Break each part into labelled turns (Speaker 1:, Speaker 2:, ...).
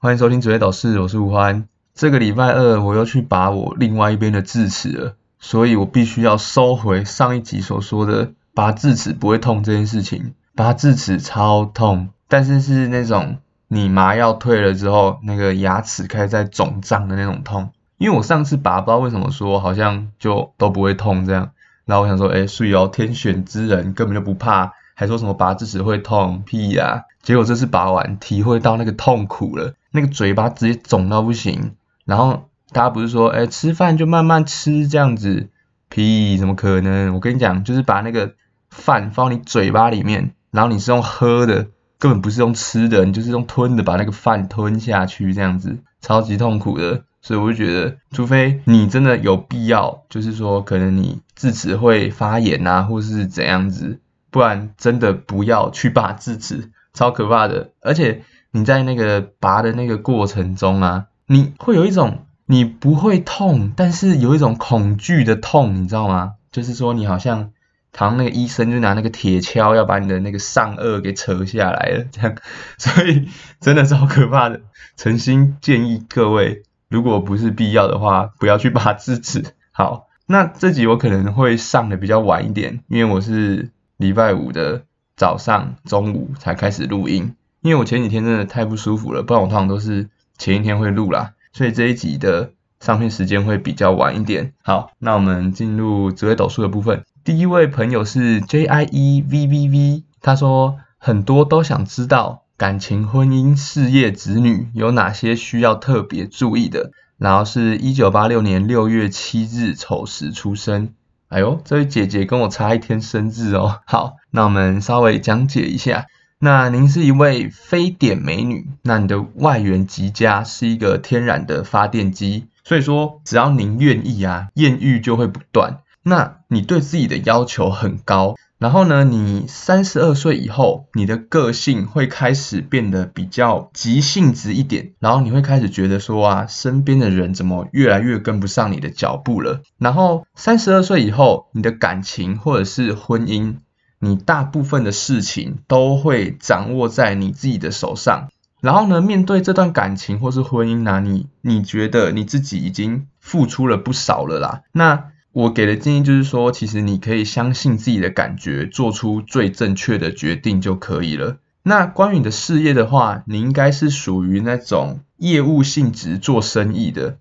Speaker 1: 欢迎收听职业导师，我是吴欢。这个礼拜二我又去拔我另外一边的智齿了，所以我必须要收回上一集所说的拔智齿不会痛这件事情。拔智齿超痛，但是是那种你麻药退了之后，那个牙齿开始在肿胀的那种痛。因为我上次拔不知道为什么说好像就都不会痛这样，然后我想说，哎，所以哦，天选之人根本就不怕。还说什么拔智齿会痛屁呀？结果这次拔完，体会到那个痛苦了，那个嘴巴直接肿到不行。然后大家不是说，哎，吃饭就慢慢吃这样子，屁，怎么可能？我跟你讲，就是把那个饭放你嘴巴里面，然后你是用喝的，根本不是用吃的，你就是用吞的，把那个饭吞下去这样子，超级痛苦的。所以我就觉得，除非你真的有必要，就是说可能你智齿会发炎啊，或是怎样子。不然真的不要去拔智齿，超可怕的。而且你在那个拔的那个过程中啊，你会有一种你不会痛，但是有一种恐惧的痛，你知道吗？就是说你好像，好像那个医生就拿那个铁锹要把你的那个上颚给扯下来了，这样。所以真的是好可怕的。诚心建议各位，如果不是必要的话，不要去拔智齿。好，那这集我可能会上的比较晚一点，因为我是。礼拜五的早上、中午才开始录音，因为我前几天真的太不舒服了，不然我通常都是前一天会录啦，所以这一集的上片时间会比较晚一点。好，那我们进入紫微斗数的部分。第一位朋友是 J I E V V V，他说很多都想知道感情、婚姻、事业、子女有哪些需要特别注意的，然后是一九八六年六月七日丑时出生。哎呦，这位姐姐跟我差一天生日哦。好，那我们稍微讲解一下。那您是一位非典美女，那你的外缘极佳，是一个天然的发电机。所以说，只要您愿意啊，艳遇就会不断。那你对自己的要求很高。然后呢，你三十二岁以后，你的个性会开始变得比较急性子一点，然后你会开始觉得说啊，身边的人怎么越来越跟不上你的脚步了。然后三十二岁以后，你的感情或者是婚姻，你大部分的事情都会掌握在你自己的手上。然后呢，面对这段感情或是婚姻呢，你你觉得你自己已经付出了不少了啦，那。我给的建议就是说，其实你可以相信自己的感觉，做出最正确的决定就可以了。那关于你的事业的话，你应该是属于那种业务性质做生意的，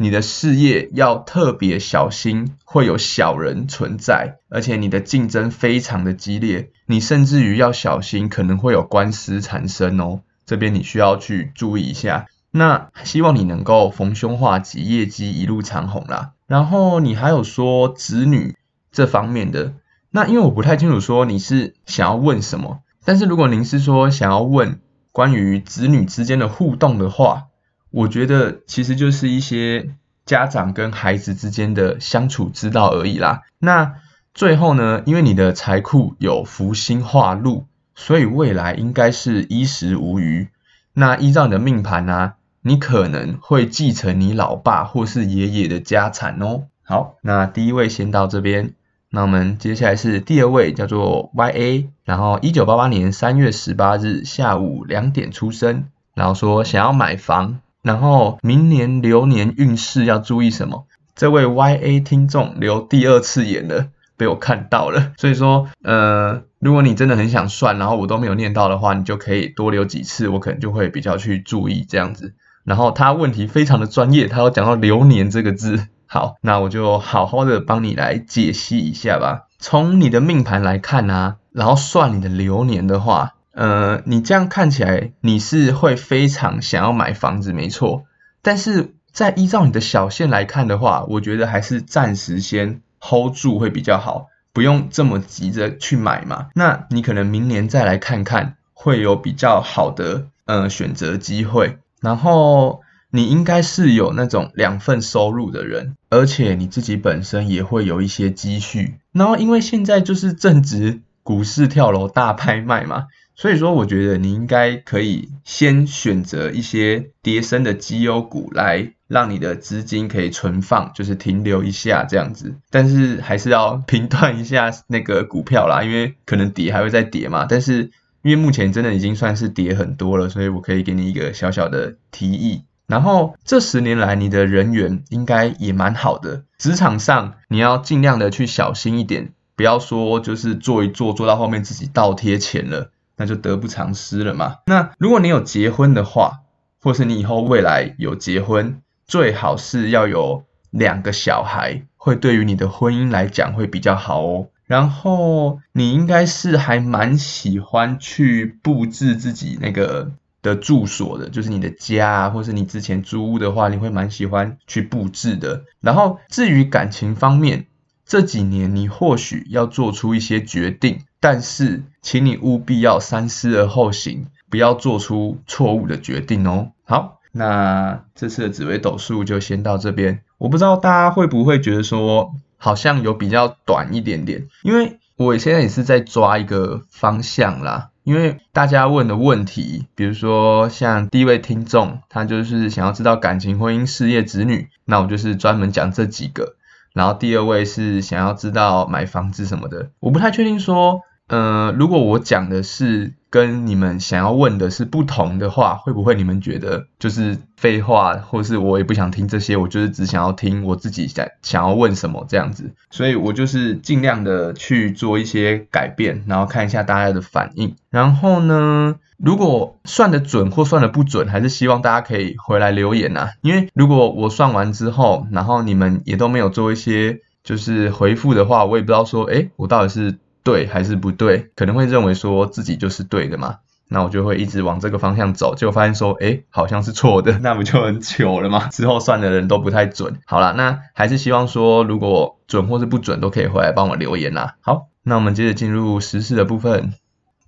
Speaker 1: 你的事业要特别小心，会有小人存在，而且你的竞争非常的激烈，你甚至于要小心可能会有官司产生哦，这边你需要去注意一下。那希望你能够逢凶化吉，业绩一路长虹啦。然后你还有说子女这方面的，那因为我不太清楚说你是想要问什么，但是如果您是说想要问关于子女之间的互动的话，我觉得其实就是一些家长跟孩子之间的相处之道而已啦。那最后呢，因为你的财库有福星化禄，所以未来应该是衣食无虞。那依照你的命盘呢？你可能会继承你老爸或是爷爷的家产哦。好，那第一位先到这边，那我们接下来是第二位，叫做 Y A，然后一九八八年三月十八日下午两点出生，然后说想要买房，然后明年流年运势要注意什么？这位 Y A 听众留第二次言了，被我看到了，所以说，呃，如果你真的很想算，然后我都没有念到的话，你就可以多留几次，我可能就会比较去注意这样子。然后他问题非常的专业，他有讲到流年这个字，好，那我就好好的帮你来解析一下吧。从你的命盘来看啊，然后算你的流年的话，呃，你这样看起来你是会非常想要买房子，没错。但是在依照你的小线来看的话，我觉得还是暂时先 hold 住会比较好，不用这么急着去买嘛。那你可能明年再来看看，会有比较好的呃选择机会。然后你应该是有那种两份收入的人，而且你自己本身也会有一些积蓄。然后因为现在就是正值股市跳楼大拍卖嘛，所以说我觉得你应该可以先选择一些跌升的绩优股来让你的资金可以存放，就是停留一下这样子。但是还是要评断一下那个股票啦，因为可能跌还会再跌嘛。但是因为目前真的已经算是跌很多了，所以我可以给你一个小小的提议。然后这十年来你的人缘应该也蛮好的，职场上你要尽量的去小心一点，不要说就是做一做做到后面自己倒贴钱了，那就得不偿失了嘛。那如果你有结婚的话，或是你以后未来有结婚，最好是要有两个小孩，会对于你的婚姻来讲会比较好哦。然后你应该是还蛮喜欢去布置自己那个。的住所的，就是你的家啊，或是你之前租屋的话，你会蛮喜欢去布置的。然后至于感情方面，这几年你或许要做出一些决定，但是请你务必要三思而后行，不要做出错误的决定哦。好，那这次的紫微斗数就先到这边。我不知道大家会不会觉得说，好像有比较短一点点，因为我现在也是在抓一个方向啦。因为大家问的问题，比如说像第一位听众，他就是想要知道感情、婚姻、事业、子女，那我就是专门讲这几个。然后第二位是想要知道买房子什么的，我不太确定说。呃，如果我讲的是跟你们想要问的是不同的话，会不会你们觉得就是废话，或是我也不想听这些，我就是只想要听我自己想想要问什么这样子，所以我就是尽量的去做一些改变，然后看一下大家的反应。然后呢，如果算的准或算的不准，还是希望大家可以回来留言呐，因为如果我算完之后，然后你们也都没有做一些就是回复的话，我也不知道说，哎，我到底是。对还是不对？可能会认为说自己就是对的嘛，那我就会一直往这个方向走，结果发现说，哎，好像是错的，那不就很糗了吗？之后算的人都不太准。好了，那还是希望说，如果准或是不准，都可以回来帮我留言啦。好，那我们接着进入时事的部分。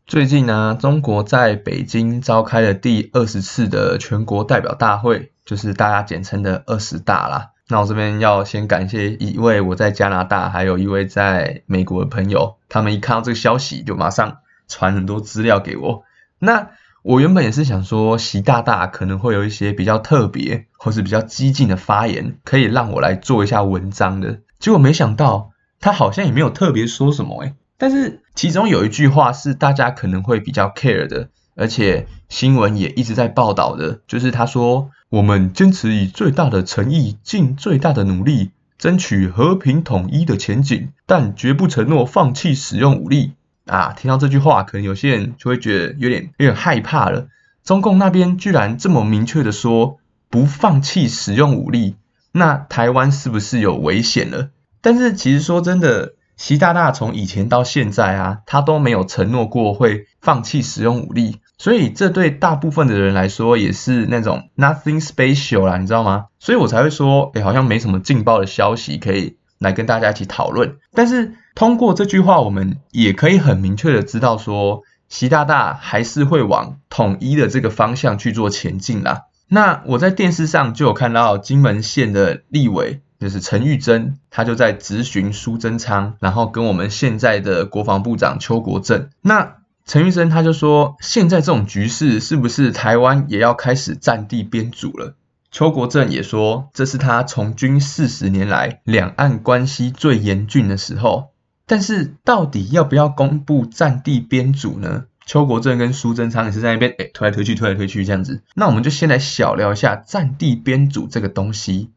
Speaker 1: 最近呢，中国在北京召开了第二十次的全国代表大会，就是大家简称的二十大啦。那我这边要先感谢一位我在加拿大，还有一位在美国的朋友，他们一看到这个消息就马上传很多资料给我。那我原本也是想说，习大大可能会有一些比较特别或是比较激进的发言，可以让我来做一下文章的。结果没想到他好像也没有特别说什么诶，但是其中有一句话是大家可能会比较 care 的，而且新闻也一直在报道的，就是他说。我们坚持以最大的诚意，尽最大的努力，争取和平统一的前景，但绝不承诺放弃使用武力。啊，听到这句话，可能有些人就会觉得有点有点害怕了。中共那边居然这么明确的说不放弃使用武力，那台湾是不是有危险了？但是其实说真的，习大大从以前到现在啊，他都没有承诺过会放弃使用武力。所以这对大部分的人来说也是那种 nothing special 啦，你知道吗？所以我才会说，哎，好像没什么劲爆的消息可以来跟大家一起讨论。但是通过这句话，我们也可以很明确的知道说，习大大还是会往统一的这个方向去做前进啦。那我在电视上就有看到金门县的立委，就是陈玉珍，他就在质询苏贞昌，然后跟我们现在的国防部长邱国正，那。陈玉生他就说：“现在这种局势，是不是台湾也要开始战地编组了？”邱国正也说：“这是他从军四十年来两岸关系最严峻的时候。”但是，到底要不要公布战地编组呢？邱国正跟苏贞昌也是在那边哎推来推去，推来推去这样子。那我们就先来小聊一下战地编组这个东西。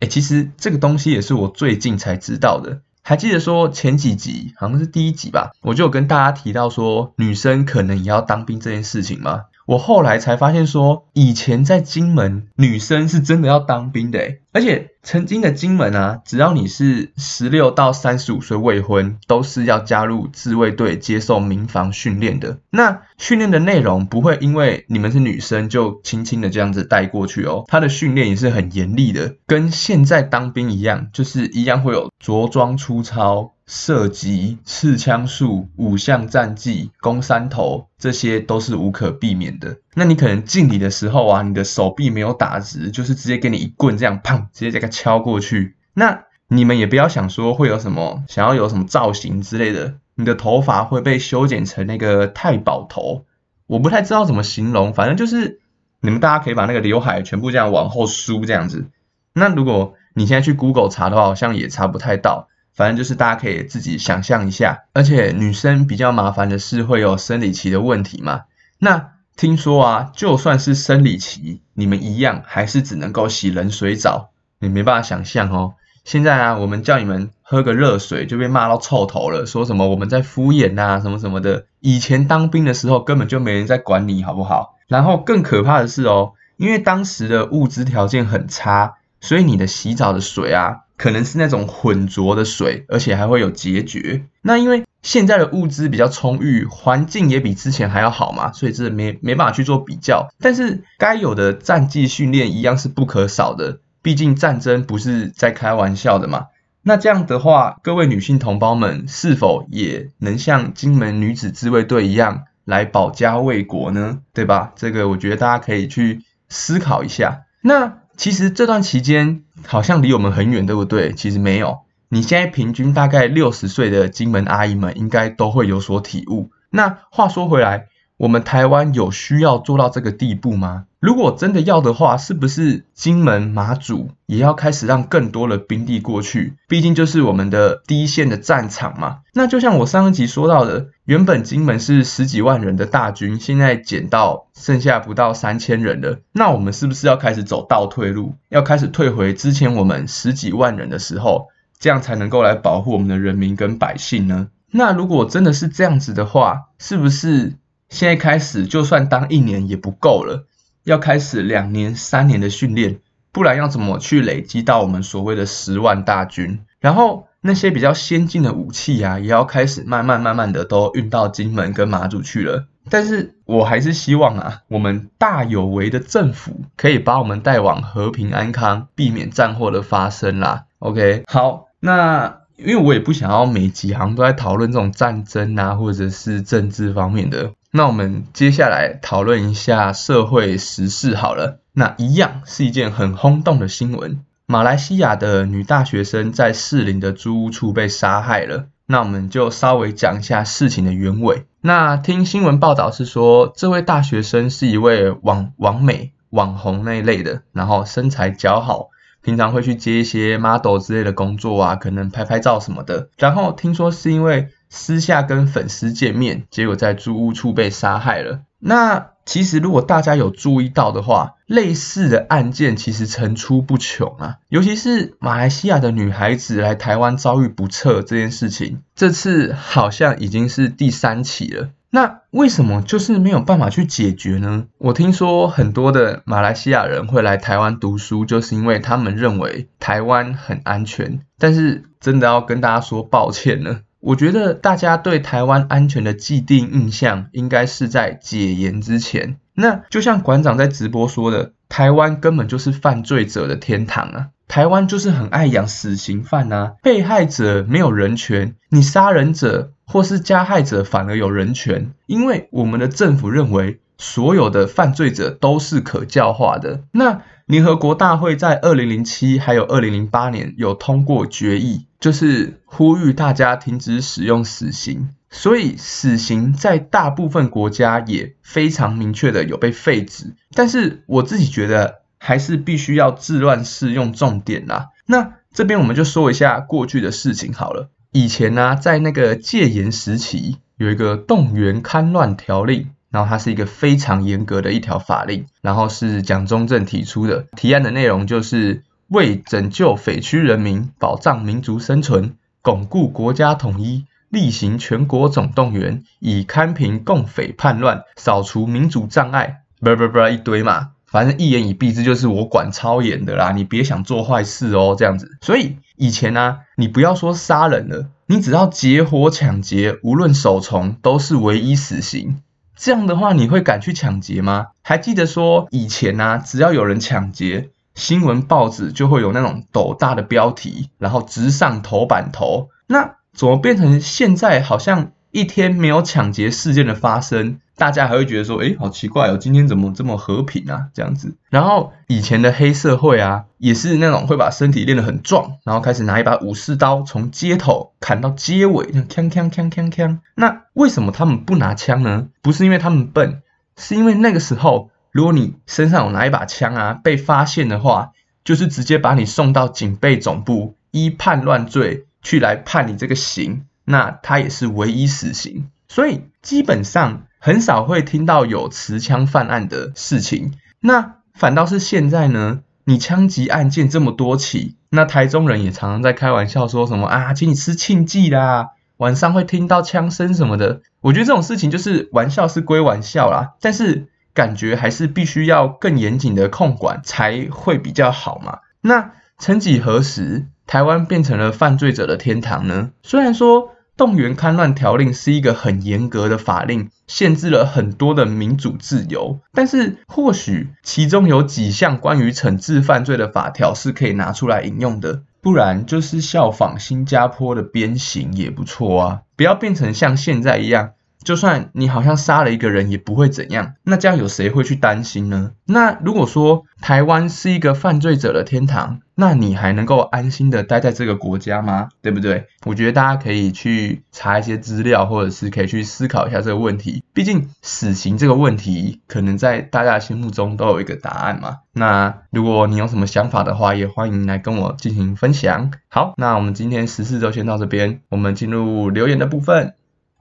Speaker 1: 哎，其实这个东西也是我最近才知道的。还记得说前几集好像是第一集吧，我就有跟大家提到说女生可能也要当兵这件事情吗？我后来才发现说，以前在金门女生是真的要当兵的，而且曾经的金门啊，只要你是十六到三十五岁未婚，都是要加入自卫队接受民防训练的。那训练的内容不会因为你们是女生就轻轻的这样子带过去哦，他的训练也是很严厉的，跟现在当兵一样，就是一样会有着装粗糙。射击、刺枪术、五项战技、攻山头，这些都是无可避免的。那你可能敬礼的时候啊，你的手臂没有打直，就是直接给你一棍这样，砰，直接这个敲过去。那你们也不要想说会有什么想要有什么造型之类的，你的头发会被修剪成那个太保头，我不太知道怎么形容，反正就是你们大家可以把那个刘海全部这样往后梳这样子。那如果你现在去 Google 查的话，好像也查不太到。反正就是大家可以自己想象一下。而且女生比较麻烦的是会有生理期的问题嘛。那听说啊，就算是生理期，你们一样还是只能够洗冷水澡，你没办法想象哦。现在啊，我们叫你们喝个热水就被骂到臭头了，说什么我们在敷衍呐，什么什么的。以前当兵的时候根本就没人在管你好不好？然后更可怕的是哦，因为当时的物资条件很差，所以你的洗澡的水啊，可能是那种浑浊的水，而且还会有结局。那因为现在的物资比较充裕，环境也比之前还要好嘛，所以这没没办法去做比较。但是该有的战绩训练一样是不可少的。毕竟战争不是在开玩笑的嘛，那这样的话，各位女性同胞们是否也能像金门女子自卫队一样来保家卫国呢？对吧？这个我觉得大家可以去思考一下。那其实这段期间好像离我们很远，对不对？其实没有，你现在平均大概六十岁的金门阿姨们应该都会有所体悟。那话说回来。我们台湾有需要做到这个地步吗？如果真的要的话，是不是金门、马祖也要开始让更多的兵力过去？毕竟就是我们的第一线的战场嘛。那就像我上一集说到的，原本金门是十几万人的大军，现在减到剩下不到三千人了。那我们是不是要开始走倒退路？要开始退回之前我们十几万人的时候，这样才能够来保护我们的人民跟百姓呢？那如果真的是这样子的话，是不是？现在开始，就算当一年也不够了，要开始两年、三年的训练，不然要怎么去累积到我们所谓的十万大军？然后那些比较先进的武器啊，也要开始慢慢、慢慢的都运到金门跟马祖去了。但是我还是希望啊，我们大有为的政府可以把我们带往和平安康，避免战祸的发生啦。OK，好，那。因为我也不想要每几行都在讨论这种战争啊，或者是政治方面的。那我们接下来讨论一下社会时事好了。那一样是一件很轰动的新闻：马来西亚的女大学生在士林的租屋处被杀害了。那我们就稍微讲一下事情的原委。那听新闻报道是说，这位大学生是一位网网美、网红那一类的，然后身材姣好。平常会去接一些 model 之类的工作啊，可能拍拍照什么的。然后听说是因为私下跟粉丝见面，结果在租屋处被杀害了。那其实如果大家有注意到的话，类似的案件其实层出不穷啊。尤其是马来西亚的女孩子来台湾遭遇不测这件事情，这次好像已经是第三起了。那为什么就是没有办法去解决呢？我听说很多的马来西亚人会来台湾读书，就是因为他们认为台湾很安全。但是真的要跟大家说抱歉了，我觉得大家对台湾安全的既定印象，应该是在解严之前。那就像馆长在直播说的，台湾根本就是犯罪者的天堂啊！台湾就是很爱养死刑犯啊，被害者没有人权，你杀人者。或是加害者反而有人权，因为我们的政府认为所有的犯罪者都是可教化的。那联合国大会在二零零七还有二零零八年有通过决议，就是呼吁大家停止使用死刑。所以死刑在大部分国家也非常明确的有被废止。但是我自己觉得还是必须要治乱适用重点啦。那这边我们就说一下过去的事情好了。以前呢，在那个戒严时期，有一个动员戡乱条令，然后它是一个非常严格的一条法令，然后是蒋中正提出的，提案的内容就是为拯救匪区人民、保障民族生存、巩固国家统一，厉行全国总动员，以堪平共匪叛乱，扫除民主障碍，不不不一堆嘛。反正一言以蔽之，就是我管超严的啦，你别想做坏事哦，这样子。所以以前呢，你不要说杀人了，你只要劫火抢劫，无论首从都是唯一死刑。这样的话，你会敢去抢劫吗？还记得说以前呢，只要有人抢劫，新闻报纸就会有那种斗大的标题，然后直上头版头。那怎么变成现在好像？一天没有抢劫事件的发生，大家还会觉得说，哎，好奇怪哦，今天怎么这么和平啊？这样子。然后以前的黑社会啊，也是那种会把身体练得很壮，然后开始拿一把武士刀从街头砍到街尾，锵锵锵锵锵。那为什么他们不拿枪呢？不是因为他们笨，是因为那个时候，如果你身上有拿一把枪啊，被发现的话，就是直接把你送到警备总部，依叛乱罪。去来判你这个刑，那他也是唯一死刑。所以基本上很少会听到有持枪犯案的事情。那反倒是现在呢，你枪击案件这么多起，那台中人也常常在开玩笑说什么啊，请你吃庆忌啦，晚上会听到枪声什么的。我觉得这种事情就是玩笑是归玩笑啦，但是感觉还是必须要更严谨的控管才会比较好嘛。那曾几何时，台湾变成了犯罪者的天堂呢？虽然说动员戡乱条令是一个很严格的法令，限制了很多的民主自由，但是或许其中有几项关于惩治犯罪的法条是可以拿出来引用的，不然就是效仿新加坡的鞭刑也不错啊，不要变成像现在一样。就算你好像杀了一个人也不会怎样，那这样有谁会去担心呢？那如果说台湾是一个犯罪者的天堂，那你还能够安心的待在这个国家吗？对不对？我觉得大家可以去查一些资料，或者是可以去思考一下这个问题。毕竟死刑这个问题，可能在大家心目中都有一个答案嘛。那如果你有什么想法的话，也欢迎来跟我进行分享。好，那我们今天十四周先到这边，我们进入留言的部分。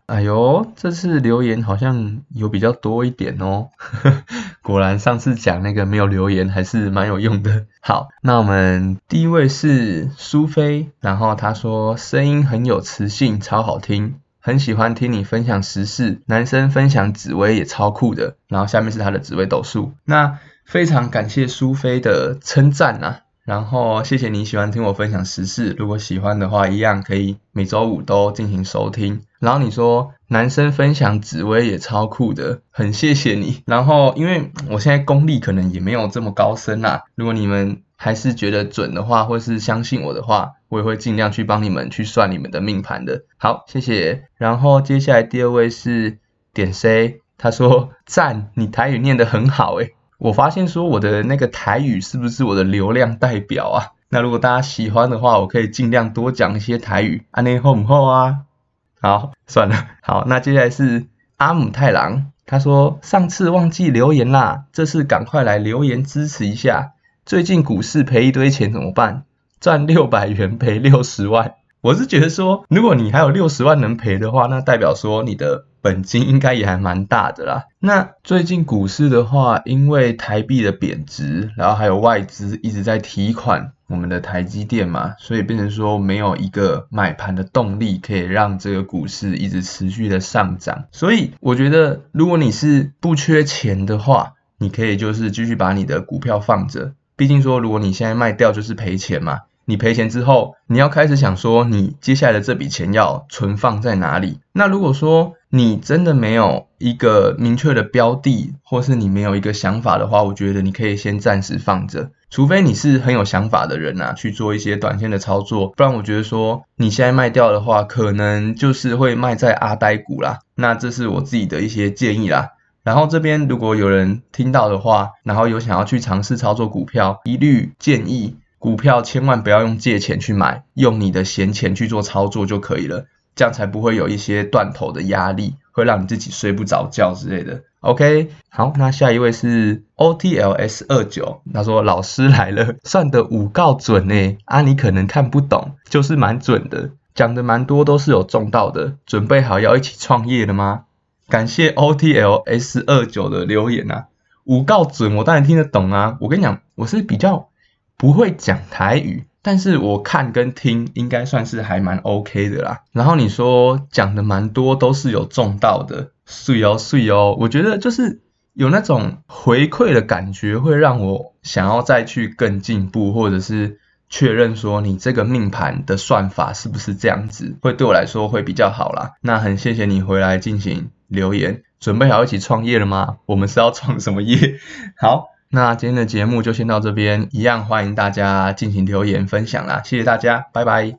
Speaker 1: 哎呦，这次留言好像有比较多一点哦，果然上次讲那个没有留言还是蛮有用的。好，那我们第一位是苏菲，然后她说声音很有磁性，超好听，很喜欢听你分享时事，男生分享紫薇也超酷的。然后下面是他的紫薇斗数，那非常感谢苏菲的称赞啊。然后谢谢你喜欢听我分享时事，如果喜欢的话，一样可以每周五都进行收听。然后你说男生分享紫薇也超酷的，很谢谢你。然后因为我现在功力可能也没有这么高深啦，如果你们还是觉得准的话，或是相信我的话，我也会尽量去帮你们去算你们的命盘的。好，谢谢。然后接下来第二位是点 C，他说赞，你台语念得很好诶。我发现说我的那个台语是不是我的流量代表啊？那如果大家喜欢的话，我可以尽量多讲一些台语。安内厚唔厚啊？好，算了。好，那接下来是阿姆太郎，他说上次忘记留言啦，这次赶快来留言支持一下。最近股市赔一堆钱怎么办？赚六百元赔六十万。我是觉得说，如果你还有六十万能赔的话，那代表说你的本金应该也还蛮大的啦。那最近股市的话，因为台币的贬值，然后还有外资一直在提款我们的台积电嘛，所以变成说没有一个买盘的动力，可以让这个股市一直持续的上涨。所以我觉得，如果你是不缺钱的话，你可以就是继续把你的股票放着。毕竟说，如果你现在卖掉就是赔钱嘛。你赔钱之后，你要开始想说，你接下来的这笔钱要存放在哪里？那如果说你真的没有一个明确的标的，或是你没有一个想法的话，我觉得你可以先暂时放着，除非你是很有想法的人呐，去做一些短线的操作，不然我觉得说你现在卖掉的话，可能就是会卖在阿呆股啦。那这是我自己的一些建议啦。然后这边如果有人听到的话，然后有想要去尝试操作股票，一律建议。股票千万不要用借钱去买，用你的闲钱去做操作就可以了，这样才不会有一些断头的压力，会让你自己睡不着觉之类的。OK，好，那下一位是 OTLS 二九，他说老师来了，算的五告准呢，啊你可能看不懂，就是蛮准的，讲的蛮多都是有中到的，准备好要一起创业了吗？感谢 OTLS 二九的留言啊，五告准我当然听得懂啊，我跟你讲，我是比较。不会讲台语，但是我看跟听应该算是还蛮 OK 的啦。然后你说讲的蛮多都是有中到的，碎哦碎哦，我觉得就是有那种回馈的感觉，会让我想要再去更进步，或者是确认说你这个命盘的算法是不是这样子，会对我来说会比较好啦。那很谢谢你回来进行留言，准备好一起创业了吗？我们是要创什么业？好。那今天的节目就先到这边，一样欢迎大家进行留言分享啦，谢谢大家，拜拜。